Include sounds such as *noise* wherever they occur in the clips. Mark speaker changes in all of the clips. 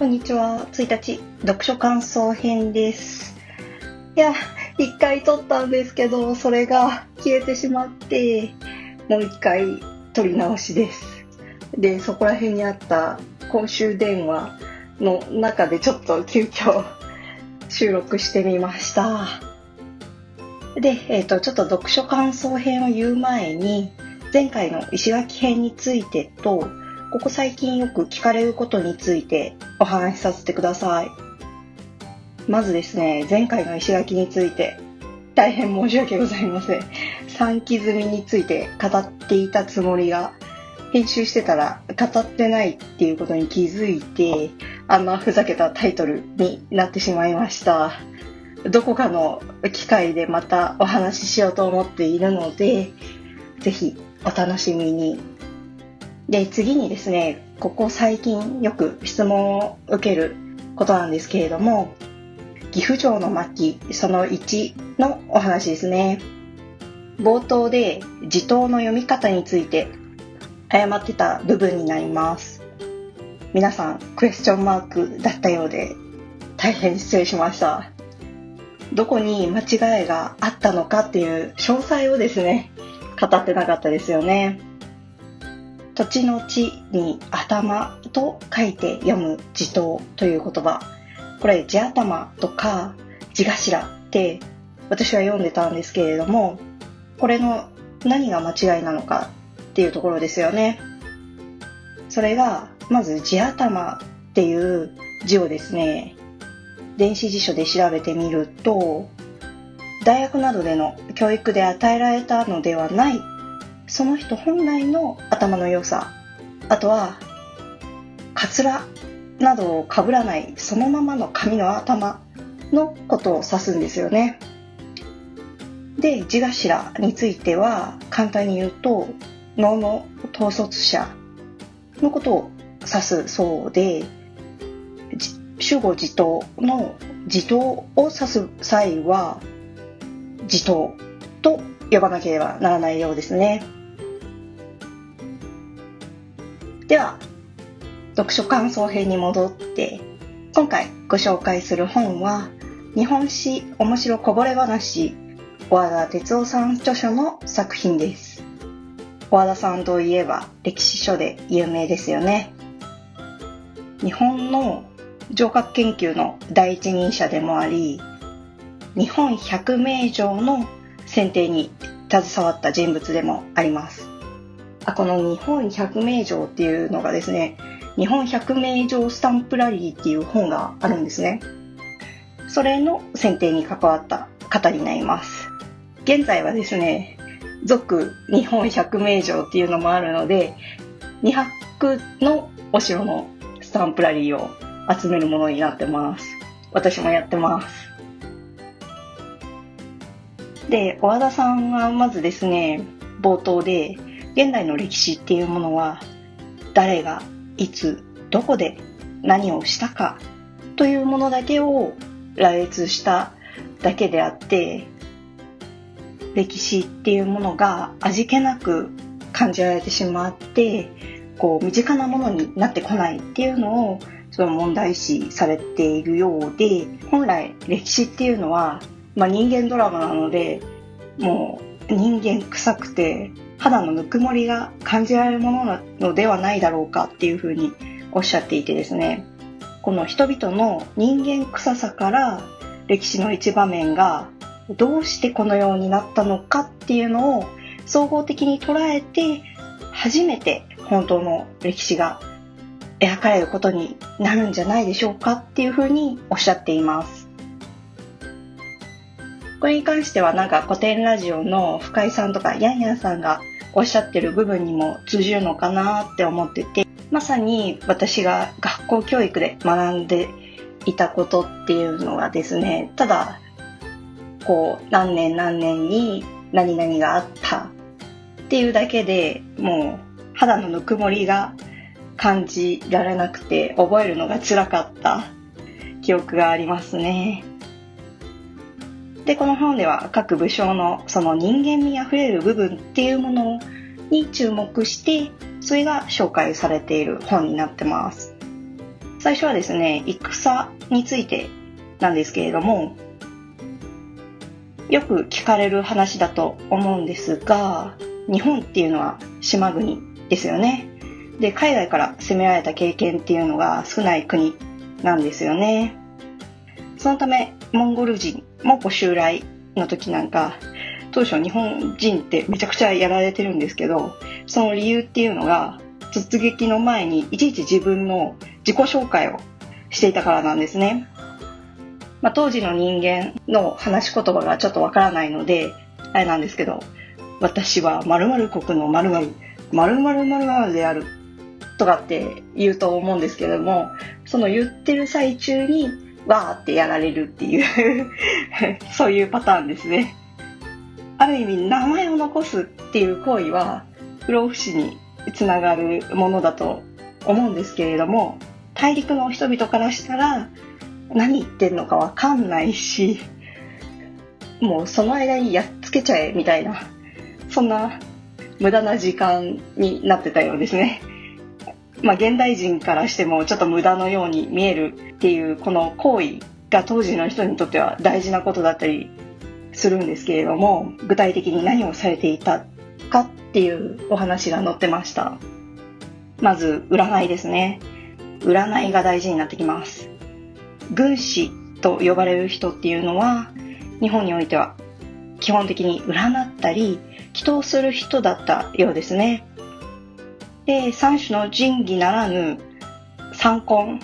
Speaker 1: こんにちは。1日、読書感想編です。いや、一回撮ったんですけど、それが消えてしまって、もう一回撮り直しです。で、そこら辺にあった公衆電話の中でちょっと急遽収録してみました。で、えっ、と、ちょっと読書感想編を言う前に、前回の石垣編についてと、ここ最近よく聞かれることについてお話しさせてください。まずですね、前回の石垣について、大変申し訳ございません。三期済みについて語っていたつもりが、編集してたら語ってないっていうことに気づいて、あんなふざけたタイトルになってしまいました。どこかの機会でまたお話ししようと思っているので、ぜひお楽しみに。で、次にですね、ここ最近よく質問を受けることなんですけれども、岐阜城の末期その1のお話ですね。冒頭で字頭の読み方について誤ってた部分になります。皆さんクエスチョンマークだったようで大変失礼しました。どこに間違いがあったのかっていう詳細をですね、語ってなかったですよね。土地の地に頭と書いて読む字頭という言葉。これ地頭とか地頭って私は読んでたんですけれども、これの何が間違いなのかっていうところですよね。それが、まず地頭っていう字をですね、電子辞書で調べてみると、大学などでの教育で与えられたのではない、その人本来の頭の良さ、あとは、カツラなどを被らないそのままの髪の頭のことを指すんですよね。で、字頭については簡単に言うと脳の統率者のことを指すそうで、主語自頭の自頭を指す際は自頭と呼ばなければならないようですね。では、読書感想編に戻って、今回ご紹介する本は、日本史面白こぼれ話、小和田哲夫さん著書の作品です。小和田さんといえば歴史書で有名ですよね。日本の城郭研究の第一人者でもあり、日本百名城の選定に携わった人物でもあります。あこの日本百名城っていうのがですね、日本百名城スタンプラリーっていう本があるんですね。それの選定に関わった方になります。現在はですね、続日本百名城っていうのもあるので、200のお城のスタンプラリーを集めるものになってます。私もやってます。で、小和田さんはまずですね、冒頭で、現代の歴史っていうものは、誰がいつどこで何をしたかというものだけを羅列しただけであって歴史っていうものが味気なく感じられてしまってこう身近なものになってこないっていうのをその問題視されているようで本来歴史っていうのは、まあ、人間ドラマなのでもう人間臭くて肌のぬくもりが感じられるものなのではないだろうかっていうふうにおっしゃっていてですねこの人々の人間臭さから歴史の一場面がどうしてこのようになったのかっていうのを総合的に捉えて初めて本当の歴史が描かれることになるんじゃないでしょうかっていうふうにおっしゃっています。これに関してはなんか古典ラジオの深井さんとかヤンヤンさんがおっしゃってる部分にも通じるのかなって思っててまさに私が学校教育で学んでいたことっていうのはですねただこう何年何年に何々があったっていうだけでもう肌のぬくもりが感じられなくて覚えるのが辛かった記憶がありますね。で、この本では各武将のその人間味あふれる部分っていうものに注目して、それが紹介されている本になってます。最初はですね、戦についてなんですけれども、よく聞かれる話だと思うんですが、日本っていうのは島国ですよね。で、海外から攻められた経験っていうのが少ない国なんですよね。そのため、モンゴル人、蒙古襲来の時なんか、当初日本人ってめちゃくちゃやられてるんですけど、その理由っていうのが、突撃の前にいちいち自分の自己紹介をしていたからなんですね。まあ、当時の人間の話し言葉がちょっとわからないので、あれなんですけど、私は〇〇国の〇〇、〇〇〇〇であるとかって言うと思うんですけれども、その言ってる最中にわーってやられるっていう *laughs* そういうパターンですね。ある意味名前を残すっていう行為は不老不死につながるものだと思うんですけれども大陸の人々からしたら何言ってんのかわかんないしもうその間にやっつけちゃえみたいなそんな無駄な時間になってたようですね。まあ現代人からしてもちょっと無駄のように見えるっていうこの行為が当時の人にとっては大事なことだったりするんですけれども具体的に何をされていたかっていうお話が載ってました。まず占いですね。占いが大事になってきます。軍師と呼ばれる人っていうのは日本においては基本的に占ったり祈祷する人だったようですね。で三種の神器ならぬ三根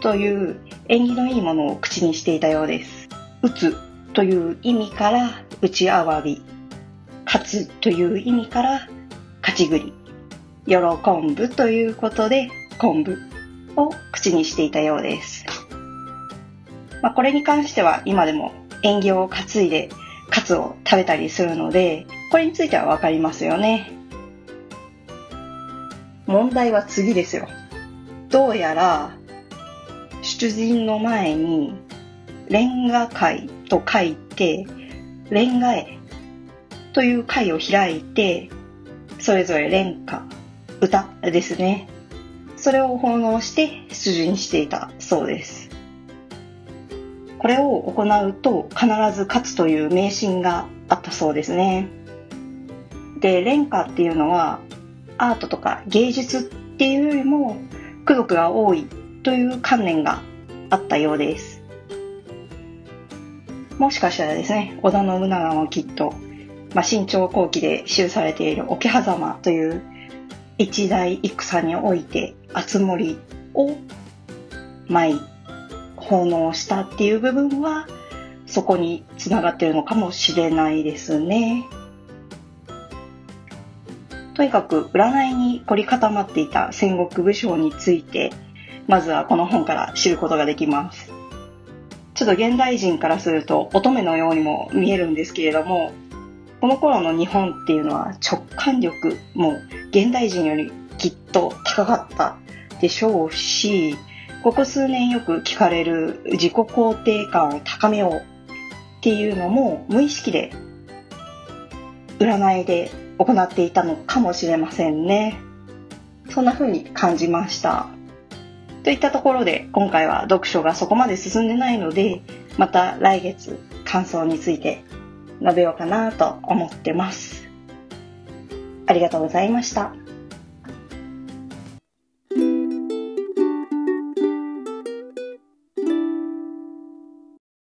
Speaker 1: という縁起のいいものを口にしていたようです打つという意味から内あわび、勝つという意味から勝ち栗、喜ぶということで昆布を口にしていたようです。まあ、これに関しては今でも縁起を担いでカツを食べたりするので、これについてはわかりますよね。問題は次ですよ。どうやら、出陣の前に、レンガ会と書いて、恋愛という会を開いて、それぞれ連歌、歌ですね。それを奉納して出陣していたそうです。これを行うと必ず勝つという迷信があったそうですね。で、連歌っていうのはアートとか芸術っていうよりも功徳が多いという観念があったようです。もしかしたらですね、織田信長もきっと、まあ、新朝後期で記されている桶狭間という一大戦において、熱森を舞い奉納したっていう部分は、そこにつながってるのかもしれないですね。とにかく占いに凝り固まっていた戦国武将について、まずはこの本から知ることができます。ちょっと現代人からすると乙女のようにも見えるんですけれども、この頃の日本っていうのは直感力も現代人よりきっと高かったでしょうし、ここ数年よく聞かれる自己肯定感を高めようっていうのも無意識で占いで行っていたのかもしれませんね。そんな風に感じました。といったところで今回は読書がそこまで進んでないのでまた来月感想について述べようかなと思ってます。ありがとうございました。